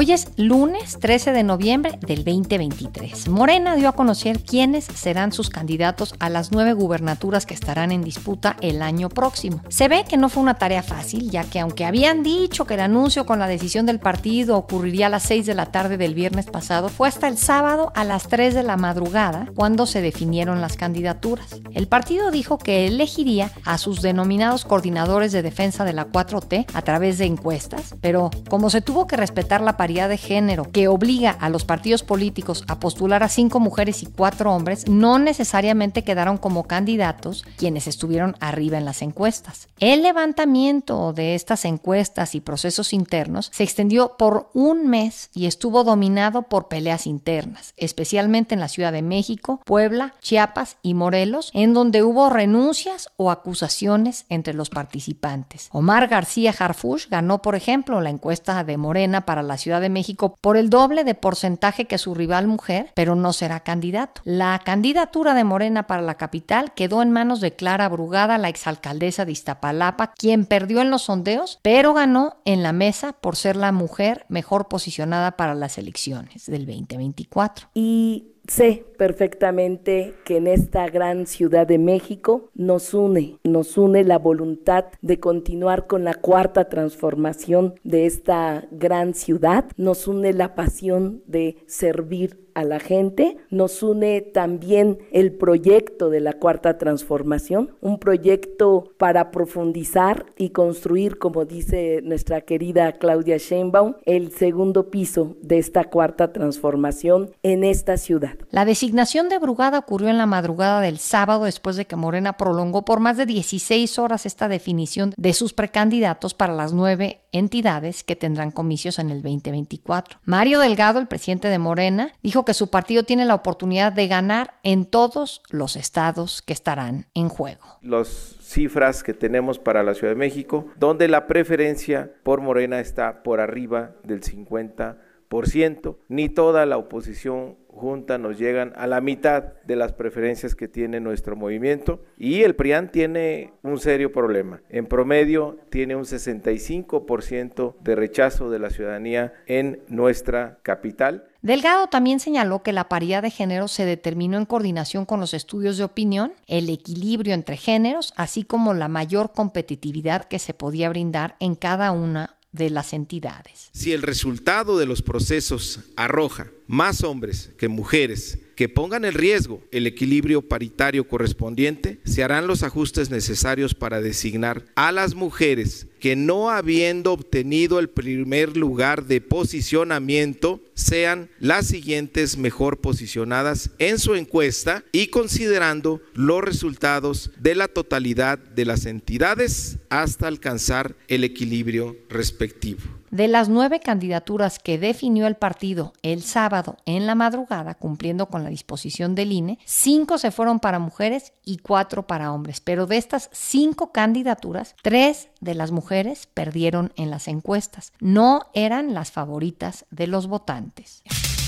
Hoy es lunes 13 de noviembre del 2023. Morena dio a conocer quiénes serán sus candidatos a las nueve gubernaturas que estarán en disputa el año próximo. Se ve que no fue una tarea fácil, ya que aunque habían dicho que el anuncio con la decisión del partido ocurriría a las 6 de la tarde del viernes pasado, fue hasta el sábado a las 3 de la madrugada cuando se definieron las candidaturas. El partido dijo que elegiría a sus denominados coordinadores de defensa de la 4T a través de encuestas, pero como se tuvo que respetar la de género que obliga a los partidos políticos a postular a cinco mujeres y cuatro hombres, no necesariamente quedaron como candidatos quienes estuvieron arriba en las encuestas. El levantamiento de estas encuestas y procesos internos se extendió por un mes y estuvo dominado por peleas internas, especialmente en la Ciudad de México, Puebla, Chiapas y Morelos, en donde hubo renuncias o acusaciones entre los participantes. Omar García Harfush ganó, por ejemplo, la encuesta de Morena para la Ciudad de México por el doble de porcentaje que su rival mujer, pero no será candidato. La candidatura de Morena para la capital quedó en manos de Clara Brugada, la exalcaldesa de Iztapalapa, quien perdió en los sondeos, pero ganó en la mesa por ser la mujer mejor posicionada para las elecciones del 2024. Y Sé perfectamente que en esta gran ciudad de México nos une, nos une la voluntad de continuar con la cuarta transformación de esta gran ciudad, nos une la pasión de servir a la gente, nos une también el proyecto de la cuarta transformación, un proyecto para profundizar y construir, como dice nuestra querida Claudia Sheinbaum, el segundo piso de esta cuarta transformación en esta ciudad. La designación de Brugada ocurrió en la madrugada del sábado después de que Morena prolongó por más de 16 horas esta definición de sus precandidatos para las nueve entidades que tendrán comicios en el 2024. Mario Delgado, el presidente de Morena, dijo que su partido tiene la oportunidad de ganar en todos los estados que estarán en juego. Las cifras que tenemos para la Ciudad de México, donde la preferencia por Morena está por arriba del 50%, ni toda la oposición junta nos llegan a la mitad de las preferencias que tiene nuestro movimiento y el PRIAN tiene un serio problema. En promedio tiene un 65% de rechazo de la ciudadanía en nuestra capital. Delgado también señaló que la paridad de género se determinó en coordinación con los estudios de opinión, el equilibrio entre géneros, así como la mayor competitividad que se podía brindar en cada una de las entidades. Si el resultado de los procesos arroja más hombres que mujeres que pongan en riesgo el equilibrio paritario correspondiente, se harán los ajustes necesarios para designar a las mujeres que no habiendo obtenido el primer lugar de posicionamiento, sean las siguientes mejor posicionadas en su encuesta y considerando los resultados de la totalidad de las entidades hasta alcanzar el equilibrio respectivo. De las nueve candidaturas que definió el partido el sábado en la madrugada, cumpliendo con la disposición del INE, cinco se fueron para mujeres y cuatro para hombres. Pero de estas cinco candidaturas, tres de las mujeres perdieron en las encuestas. No eran las favoritas de los votantes.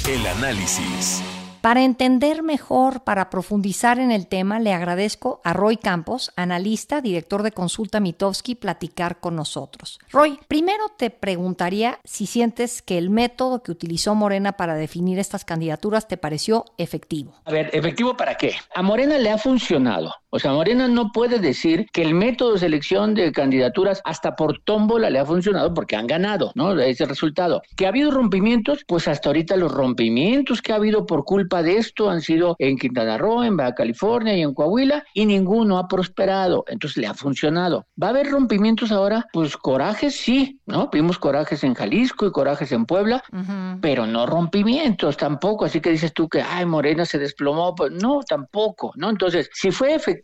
El análisis. Para entender mejor, para profundizar en el tema, le agradezco a Roy Campos, analista, director de Consulta Mitowski, platicar con nosotros. Roy, primero te preguntaría si sientes que el método que utilizó Morena para definir estas candidaturas te pareció efectivo. A ver, ¿efectivo para qué? A Morena le ha funcionado. O sea, Morena no puede decir que el método de selección de candidaturas hasta por tómbola le ha funcionado porque han ganado, ¿no? Ese resultado. ¿Que ha habido rompimientos? Pues hasta ahorita los rompimientos que ha habido por culpa de esto han sido en Quintana Roo, en Baja California y en Coahuila, y ninguno ha prosperado. Entonces le ha funcionado. ¿Va a haber rompimientos ahora? Pues corajes sí, ¿no? Vimos corajes en Jalisco y corajes en Puebla, pero no rompimientos tampoco. Así que dices tú que, ay, Morena se desplomó. Pues no, tampoco, ¿no? Entonces, si fue efectivo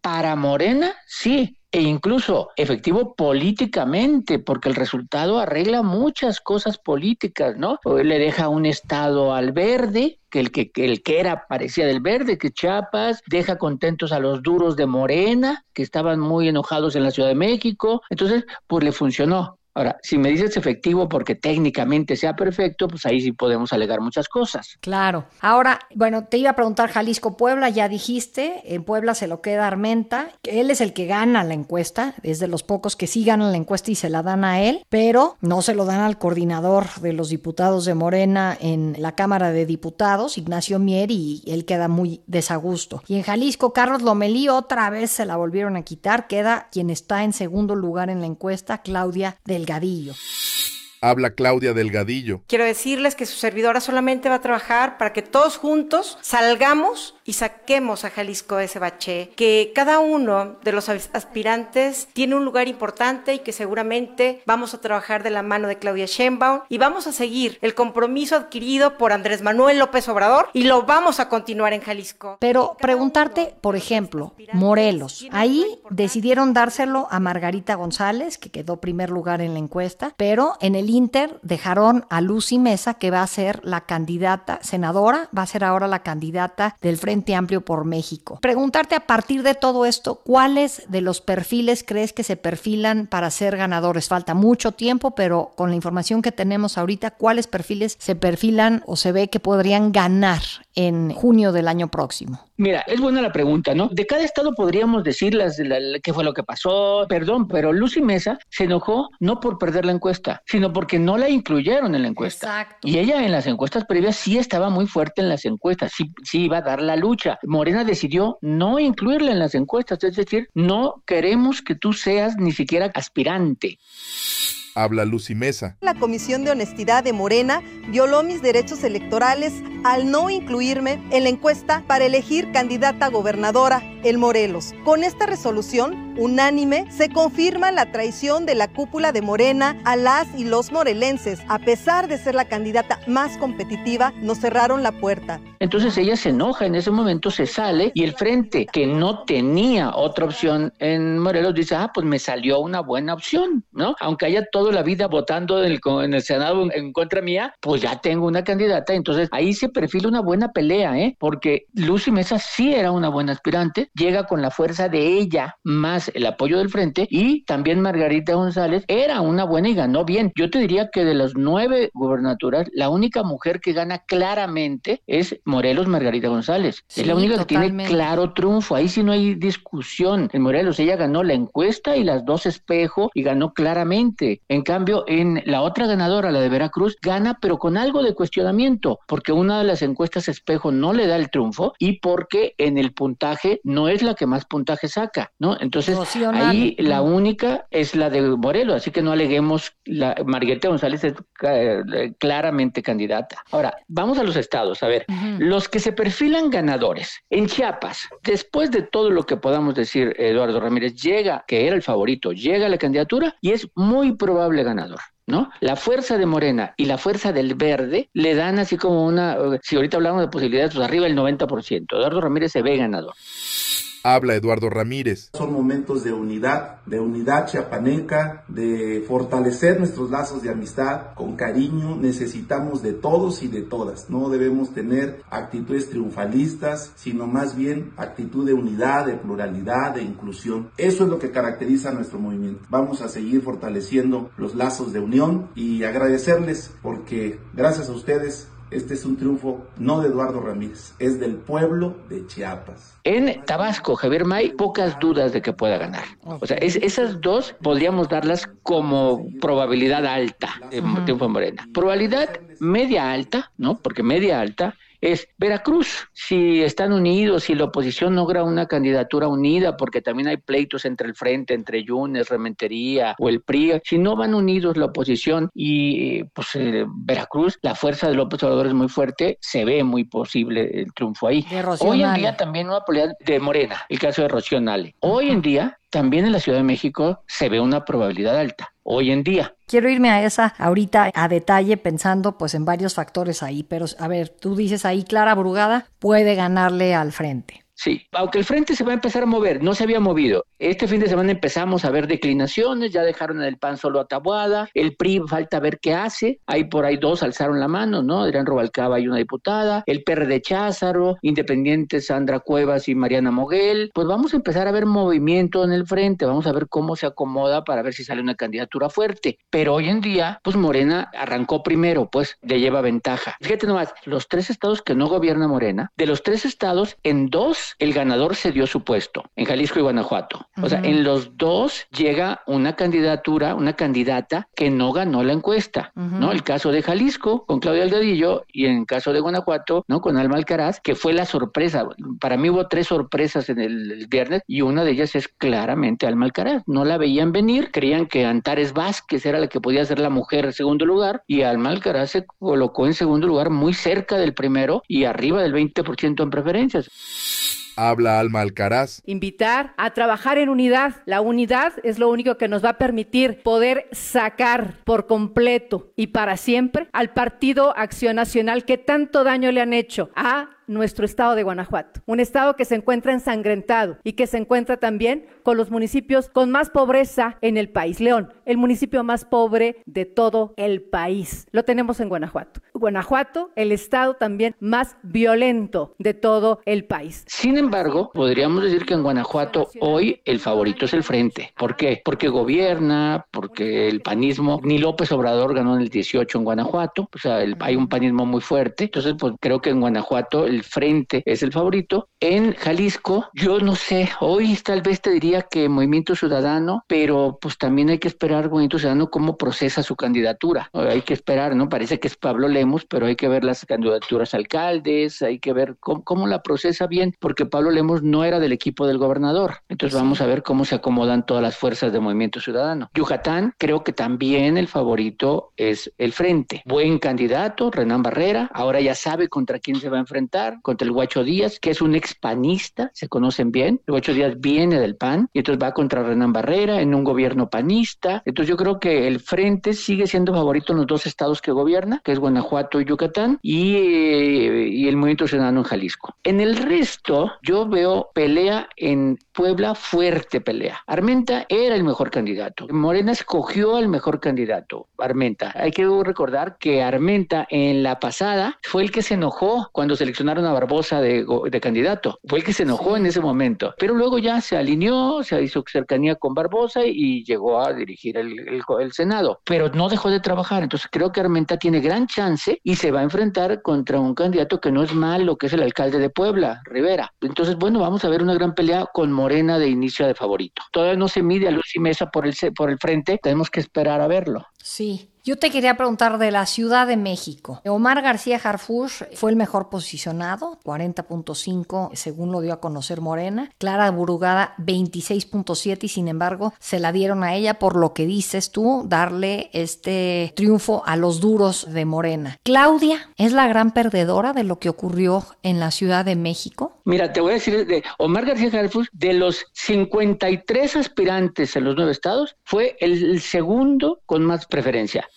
para Morena, sí, e incluso efectivo políticamente, porque el resultado arregla muchas cosas políticas, ¿no? le deja un estado al verde, que el que, el que era parecía del verde, que Chiapas, deja contentos a los duros de Morena, que estaban muy enojados en la Ciudad de México, entonces, pues le funcionó. Ahora, si me dices efectivo porque técnicamente sea perfecto, pues ahí sí podemos alegar muchas cosas. Claro. Ahora, bueno, te iba a preguntar Jalisco Puebla, ya dijiste, en Puebla se lo queda Armenta, él es el que gana la encuesta, es de los pocos que sí ganan la encuesta y se la dan a él, pero no se lo dan al coordinador de los diputados de Morena en la Cámara de Diputados, Ignacio Mier, y él queda muy desagusto. Y en Jalisco, Carlos Lomelí otra vez se la volvieron a quitar, queda quien está en segundo lugar en la encuesta, Claudia Delgadillo. Habla Claudia Delgadillo. Quiero decirles que su servidora solamente va a trabajar para que todos juntos salgamos y saquemos a Jalisco ese bache, que cada uno de los aspirantes tiene un lugar importante y que seguramente vamos a trabajar de la mano de Claudia Sheinbaum y vamos a seguir el compromiso adquirido por Andrés Manuel López Obrador y lo vamos a continuar en Jalisco. Pero preguntarte, por ejemplo, Morelos, ahí decidieron dárselo a Margarita González, que quedó primer lugar en la encuesta, pero en el Inter dejaron a Lucy Mesa, que va a ser la candidata senadora, va a ser ahora la candidata del Frente Amplio por México. Preguntarte a partir de todo esto, ¿cuáles de los perfiles crees que se perfilan para ser ganadores? Falta mucho tiempo, pero con la información que tenemos ahorita, ¿cuáles perfiles se perfilan o se ve que podrían ganar en junio del año próximo? Mira, es buena la pregunta, ¿no? De cada estado podríamos decir las, qué fue lo que pasó, perdón, pero Lucy Mesa se enojó no por perder la encuesta, sino porque no la incluyeron en la encuesta. Exacto. Y ella en las encuestas previas sí estaba muy fuerte en las encuestas, sí, sí iba a dar la lucha. Morena decidió no incluirla en las encuestas, es decir, no queremos que tú seas ni siquiera aspirante. Habla Lucy Mesa. La Comisión de Honestidad de Morena violó mis derechos electorales al no incluirme en la encuesta para elegir candidata gobernadora el Morelos. Con esta resolución unánime se confirma la traición de la cúpula de Morena a las y los morelenses. A pesar de ser la candidata más competitiva, nos cerraron la puerta. Entonces ella se enoja, en ese momento se sale y el frente, que no tenía otra opción en Morelos, dice, ah, pues me salió una buena opción, ¿no? Aunque haya toda la vida votando en el, en el Senado en contra mía, pues ya tengo una candidata. Entonces ahí se perfila una buena pelea, ¿eh? Porque Lucy Mesa sí era una buena aspirante, llega con la fuerza de ella más el apoyo del frente y también Margarita González era una buena y ganó bien. Yo te diría que de las nueve gubernaturas, la única mujer que gana claramente es Morelos Margarita González. es la única que tiene claro triunfo. Ahí sí no hay discusión. En Morelos ella ganó la encuesta y las dos espejo y ganó claramente. En cambio, en la otra ganadora, la de Veracruz, gana pero con algo de cuestionamiento, porque una de las encuestas espejo no le da el triunfo y porque en el puntaje no es la que más puntaje saca, ¿no? Entonces, ahí la única es la de Morelos, así que no aleguemos, la Margarita González es eh, claramente candidata. Ahora, vamos a los estados, a ver, los que se perfilan ganadores. En Chiapas, después de todo lo que podamos decir, Eduardo Ramírez llega, que era el favorito, llega a la candidatura y es muy probable ganador. ¿no? La fuerza de Morena y la fuerza del verde le dan así como una, si ahorita hablamos de posibilidades, pues arriba el 90%. Eduardo Ramírez se ve ganador. Habla Eduardo Ramírez. Son momentos de unidad, de unidad chiapaneca, de fortalecer nuestros lazos de amistad con cariño. Necesitamos de todos y de todas. No debemos tener actitudes triunfalistas, sino más bien actitud de unidad, de pluralidad, de inclusión. Eso es lo que caracteriza a nuestro movimiento. Vamos a seguir fortaleciendo los lazos de unión y agradecerles porque gracias a ustedes este es un triunfo no de Eduardo Ramírez, es del pueblo de Chiapas. En Tabasco, Javier May, pocas dudas de que pueda ganar. O sea, esas dos podríamos darlas como probabilidad alta de triunfo en Morena. Probabilidad media alta, ¿no? Porque media alta es Veracruz. Si están unidos, si la oposición logra una candidatura unida, porque también hay pleitos entre el Frente, entre Yunes, Rementería o el PRI, si no van unidos la oposición y pues eh, Veracruz, la fuerza de López Obrador es muy fuerte, se ve muy posible el triunfo ahí. Hoy en día también una probabilidad de Morena, el caso de Rocío Nale. Hoy en día también en la Ciudad de México se ve una probabilidad alta hoy en día. Quiero irme a esa ahorita a detalle pensando pues en varios factores ahí, pero a ver, tú dices ahí Clara Brugada puede ganarle al frente. Sí, aunque el frente se va a empezar a mover, no se había movido. Este fin de semana empezamos a ver declinaciones, ya dejaron el PAN solo a Tabuada, el PRI falta ver qué hace, ahí por ahí dos alzaron la mano, ¿no? Adrián Robalcaba y una diputada, el PRD Cházaro, Independiente Sandra Cuevas y Mariana Moguel, pues vamos a empezar a ver movimiento en el frente, vamos a ver cómo se acomoda para ver si sale una candidatura fuerte. Pero hoy en día, pues Morena arrancó primero, pues le lleva ventaja. Fíjate nomás, los tres estados que no gobierna Morena, de los tres estados, en dos el ganador se dio su puesto, en Jalisco y Guanajuato. O sea, en los dos llega una candidatura, una candidata que no ganó la encuesta, ¿no? El caso de Jalisco con Claudia Delgadillo y en el caso de Guanajuato, ¿no? Con Alma Alcaraz, que fue la sorpresa. Para mí hubo tres sorpresas en el, el viernes y una de ellas es claramente Alma Alcaraz. No la veían venir, creían que Antares Vázquez era la que podía ser la mujer en segundo lugar y Alma Alcaraz se colocó en segundo lugar muy cerca del primero y arriba del 20% en preferencias. Habla Alma Alcaraz. Invitar a trabajar en unidad. La unidad es lo único que nos va a permitir poder sacar por completo y para siempre al Partido Acción Nacional que tanto daño le han hecho a nuestro estado de Guanajuato, un estado que se encuentra ensangrentado y que se encuentra también con los municipios con más pobreza en el país. León, el municipio más pobre de todo el país. Lo tenemos en Guanajuato. Guanajuato, el estado también más violento de todo el país. Sin embargo, podríamos decir que en Guanajuato hoy el favorito es el Frente. ¿Por qué? Porque gobierna, porque el panismo, ni López Obrador ganó en el 18 en Guanajuato, o sea, el, hay un panismo muy fuerte. Entonces, pues creo que en Guanajuato el Frente es el favorito. En Jalisco, yo no sé, hoy tal vez te diría que Movimiento Ciudadano, pero pues también hay que esperar Movimiento Ciudadano cómo procesa su candidatura. Hay que esperar, ¿no? Parece que es Pablo Lemos, pero hay que ver las candidaturas alcaldes, hay que ver cómo, cómo la procesa bien, porque Pablo Lemos no era del equipo del gobernador. Entonces vamos a ver cómo se acomodan todas las fuerzas de Movimiento Ciudadano. Yucatán, creo que también el favorito es el Frente. Buen candidato, Renan Barrera, ahora ya sabe contra quién se va a enfrentar, contra el Guacho Díaz, que es un expanista, se conocen bien. El Guacho Díaz viene del PAN y entonces va contra Renan Barrera en un gobierno panista. Entonces yo creo que el Frente sigue siendo favorito en los dos estados que gobierna, que es Guanajuato y Yucatán, y, y el Movimiento Ciudadano en Jalisco. En el resto, yo veo pelea en Puebla, fuerte pelea. Armenta era el mejor candidato. Morena escogió al mejor candidato, Armenta. Hay que recordar que Armenta en la pasada fue el que se enojó cuando seleccionaron a Barbosa de, de candidato. Fue el que se enojó en ese momento. Pero luego ya se alineó, se hizo cercanía con Barbosa y llegó a dirigir el, el, el Senado. Pero no dejó de trabajar. Entonces creo que Armenta tiene gran chance y se va a enfrentar contra un candidato que no es malo, que es el alcalde de Puebla, Rivera. Entonces, bueno, vamos a ver una gran pelea con Morena de inicio de favorito. Todavía no se mide a Lucy Mesa por el, por el frente, tenemos que esperar a verlo. Sí. Yo te quería preguntar de la Ciudad de México. Omar García Harfush fue el mejor posicionado, 40.5 según lo dio a conocer Morena. Clara Burugada 26.7 y sin embargo se la dieron a ella por lo que dices tú, darle este triunfo a los duros de Morena. Claudia es la gran perdedora de lo que ocurrió en la Ciudad de México. Mira, te voy a decir de Omar García Harfush, de los 53 aspirantes en los nueve estados, fue el segundo con más preferencia.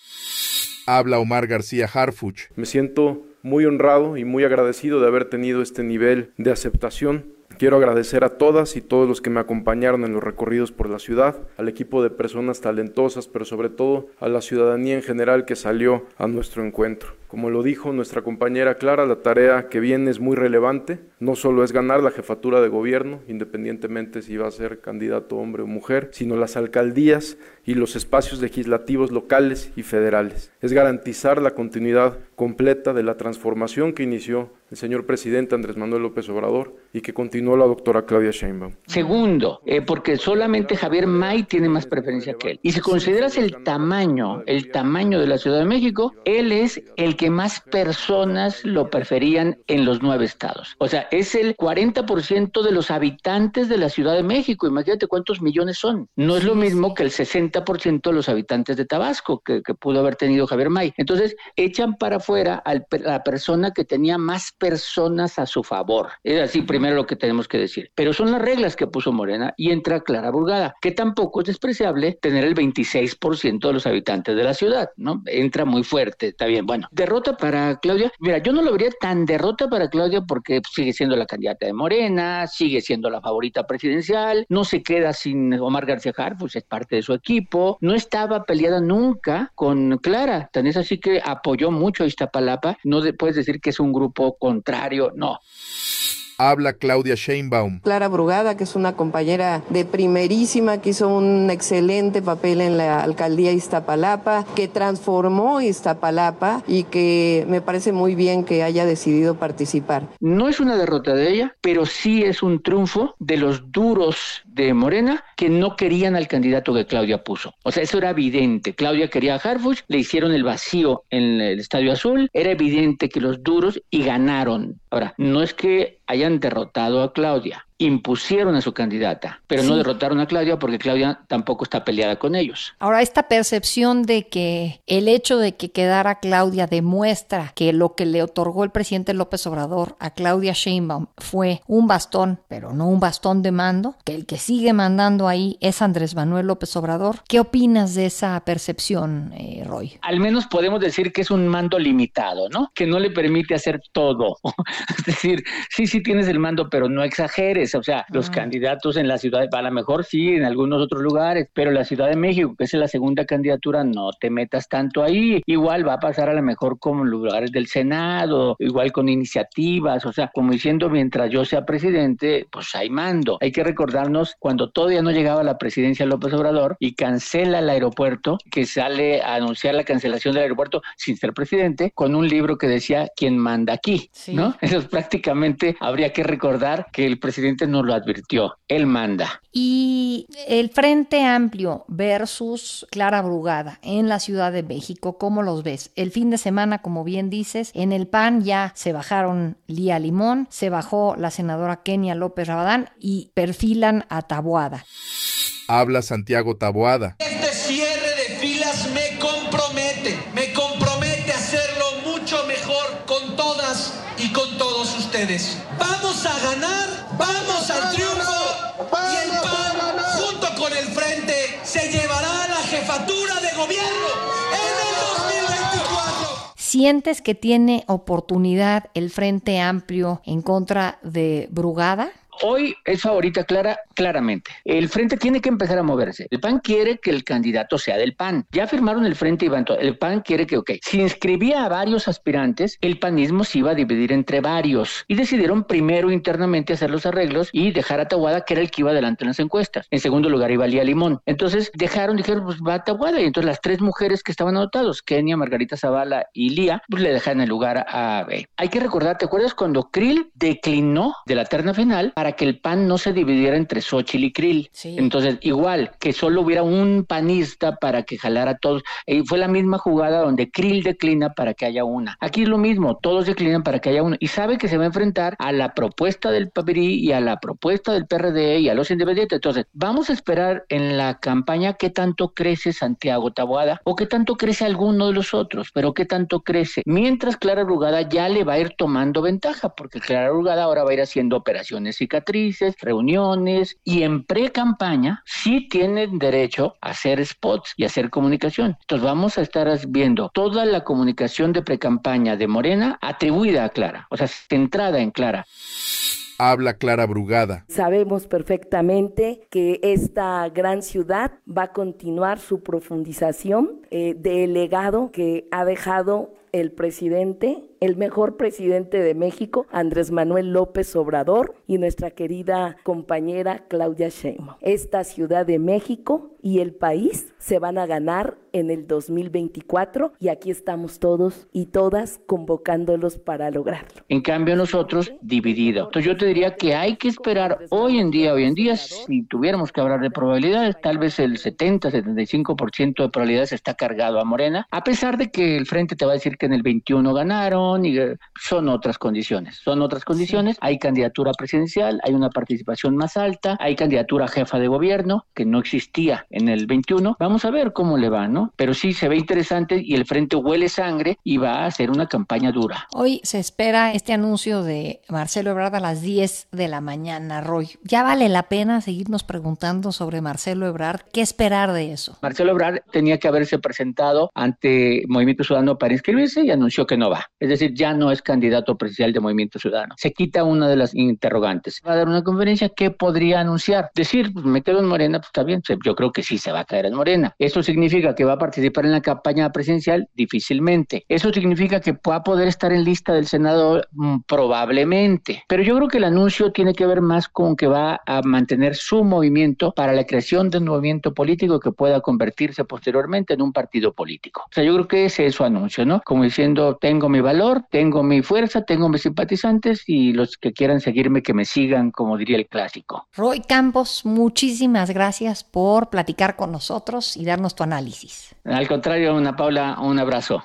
Habla Omar García Harfuch. Me siento muy honrado y muy agradecido de haber tenido este nivel de aceptación. Quiero agradecer a todas y todos los que me acompañaron en los recorridos por la ciudad, al equipo de personas talentosas, pero sobre todo a la ciudadanía en general que salió a nuestro encuentro. Como lo dijo nuestra compañera Clara, la tarea que viene es muy relevante. No solo es ganar la jefatura de gobierno, independientemente si va a ser candidato hombre o mujer, sino las alcaldías y los espacios legislativos locales y federales. Es garantizar la continuidad completa de la transformación que inició el señor presidente Andrés Manuel López Obrador y que continuó la doctora Claudia Sheinbaum. Segundo, eh, porque solamente Javier May tiene más preferencia que él. Y si consideras el tamaño, el tamaño de la Ciudad de México, él es el que más personas lo preferían en los nueve estados. O sea, es el 40% de los habitantes de la Ciudad de México. Imagínate cuántos millones son. No es lo mismo que el 60% de los habitantes de Tabasco que, que pudo haber tenido Javier May. Entonces, echan para afuera fuera al, la persona que tenía más personas a su favor. Es así primero lo que tenemos que decir. Pero son las reglas que puso Morena y entra Clara Burgada, que tampoco es despreciable tener el 26% de los habitantes de la ciudad, ¿no? Entra muy fuerte, está bien. Bueno, derrota para Claudia. Mira, yo no lo vería tan derrota para Claudia porque sigue siendo la candidata de Morena, sigue siendo la favorita presidencial, no se queda sin Omar García pues es parte de su equipo, no estaba peleada nunca con Clara, tan es así que apoyó mucho a Iztapalapa, no puedes decir que es un grupo contrario, no habla Claudia Sheinbaum. Clara Brugada, que es una compañera de primerísima, que hizo un excelente papel en la alcaldía Iztapalapa, que transformó Iztapalapa y que me parece muy bien que haya decidido participar. No es una derrota de ella, pero sí es un triunfo de los duros de Morena que no querían al candidato que Claudia puso. O sea, eso era evidente. Claudia quería a Harfuch, le hicieron el vacío en el Estadio Azul, era evidente que los duros y ganaron. Ahora, no es que hayan derrotado a Claudia impusieron a su candidata, pero no derrotaron a Claudia porque Claudia tampoco está peleada con ellos. Ahora, esta percepción de que el hecho de que quedara Claudia demuestra que lo que le otorgó el presidente López Obrador a Claudia Sheinbaum fue un bastón, pero no un bastón de mando, que el que sigue mandando ahí es Andrés Manuel López Obrador. ¿Qué opinas de esa percepción, eh, Roy? Al menos podemos decir que es un mando limitado, ¿no? Que no le permite hacer todo. es decir, sí, sí tienes el mando, pero no exageres o sea, los candidatos en la ciudad, a lo mejor sí, en algunos otros lugares, pero la Ciudad de México, que es la segunda candidatura, no te metas tanto ahí. Igual va a pasar a lo mejor como en lugares del Senado, igual con iniciativas, o sea, como diciendo, mientras yo sea presidente, pues hay mando. Hay que recordarnos cuando todavía no llegaba la presidencia López Obrador y cancela el aeropuerto, que sale a anunciar la cancelación del aeropuerto sin ser presidente, con un libro que decía quién manda aquí, ¿no? Eso prácticamente habría que recordar que el presidente nos lo advirtió, él manda. Y el Frente Amplio versus Clara Brugada en la Ciudad de México, ¿cómo los ves? El fin de semana, como bien dices, en el PAN ya se bajaron Lía Limón, se bajó la senadora Kenia López Rabadán y perfilan a Taboada. Habla Santiago Taboada. Jefatura de gobierno en el 2024. ¿Sientes que tiene oportunidad el Frente Amplio en contra de Brugada? Hoy es favorita Clara, claramente. El frente tiene que empezar a moverse. El PAN quiere que el candidato sea del PAN. Ya firmaron el frente y van El PAN quiere que, ok, si inscribía a varios aspirantes, el panismo se iba a dividir entre varios. Y decidieron primero internamente hacer los arreglos y dejar a Tahuada, que era el que iba adelante en las encuestas. En segundo lugar iba Lía Limón. Entonces dejaron, dijeron, pues va a Tahuada. Y entonces las tres mujeres que estaban anotados, Kenia, Margarita Zavala y Lía, pues le dejan el lugar a B. Hay que recordar, ¿te acuerdas cuando Krill declinó de la terna final? para que el PAN no se dividiera entre Xochitl y Krill. Entonces, igual, que solo hubiera un panista para que jalara a todos. Y fue la misma jugada donde Krill declina para que haya una. Aquí es lo mismo, todos declinan para que haya uno. Y sabe que se va a enfrentar a la propuesta del PABRI y a la propuesta del PRD y a los independientes. Entonces, vamos a esperar en la campaña qué tanto crece Santiago Taboada o qué tanto crece alguno de los otros, pero qué tanto crece. Mientras Clara Rugada ya le va a ir tomando ventaja, porque Clara Rugada ahora va a ir haciendo operaciones cicatrices, reuniones y en pre-campaña sí tienen derecho a hacer spots y hacer comunicación. Entonces vamos a estar viendo toda la comunicación de pre-campaña de Morena atribuida a Clara, o sea, centrada en Clara habla Clara Brugada. Sabemos perfectamente que esta gran ciudad va a continuar su profundización eh, del legado que ha dejado el presidente el mejor presidente de México, Andrés Manuel López Obrador, y nuestra querida compañera Claudia Sheinbaum. Esta Ciudad de México y el país se van a ganar en el 2024 y aquí estamos todos y todas convocándolos para lograrlo. En cambio nosotros dividido. Entonces yo te diría que hay que esperar hoy en día, hoy en día, si tuviéramos que hablar de probabilidades, tal vez el 70-75% de probabilidades está cargado a Morena, a pesar de que el frente te va a decir que en el 21 ganaron, y son otras condiciones. Son otras condiciones. Hay candidatura presidencial, hay una participación más alta, hay candidatura jefa de gobierno que no existía en el 21. Vamos a ver cómo le va, ¿no? ¿no? Pero sí se ve interesante y el frente huele sangre y va a hacer una campaña dura. Hoy se espera este anuncio de Marcelo Ebrard a las 10 de la mañana, Roy. Ya vale la pena seguirnos preguntando sobre Marcelo Ebrard. ¿Qué esperar de eso? Marcelo Ebrard tenía que haberse presentado ante Movimiento Ciudadano para inscribirse y anunció que no va. Es decir, ya no es candidato presidencial de Movimiento Ciudadano. Se quita una de las interrogantes. Va a dar una conferencia que podría anunciar. Decir, pues, me quedo en Morena, pues está bien. Yo creo que sí se va a caer en Morena. ¿Eso significa que va a participar en la campaña presidencial? Difícilmente. ¿Eso significa que va a poder estar en lista del Senado? Mm, probablemente. Pero yo creo que el anuncio tiene que ver más con que va a mantener su movimiento para la creación de un movimiento político que pueda convertirse posteriormente en un partido político. O sea, yo creo que ese es su anuncio, ¿no? Como diciendo, tengo mi valor, tengo mi fuerza, tengo mis simpatizantes y los que quieran seguirme, que me sigan, como diría el clásico. Roy Campos, muchísimas gracias por platicar con nosotros y darnos tu análisis. Al contrario, Ana Paula, un abrazo.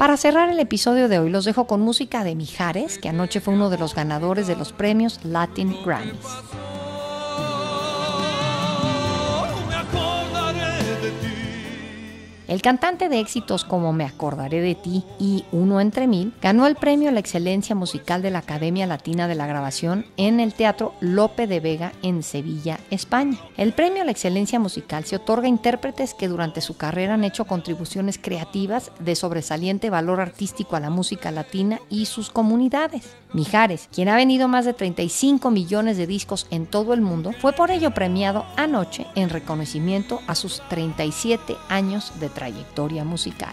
Para cerrar el episodio de hoy los dejo con música de Mijares, que anoche fue uno de los ganadores de los premios Latin Grammys. El cantante de éxitos como Me acordaré de ti y Uno entre mil ganó el premio a la excelencia musical de la Academia Latina de la Grabación en el Teatro Lope de Vega en Sevilla, España. El premio a la excelencia musical se otorga a intérpretes que durante su carrera han hecho contribuciones creativas de sobresaliente valor artístico a la música latina y sus comunidades. Mijares, quien ha vendido más de 35 millones de discos en todo el mundo, fue por ello premiado anoche en reconocimiento a sus 37 años de trayectoria musical.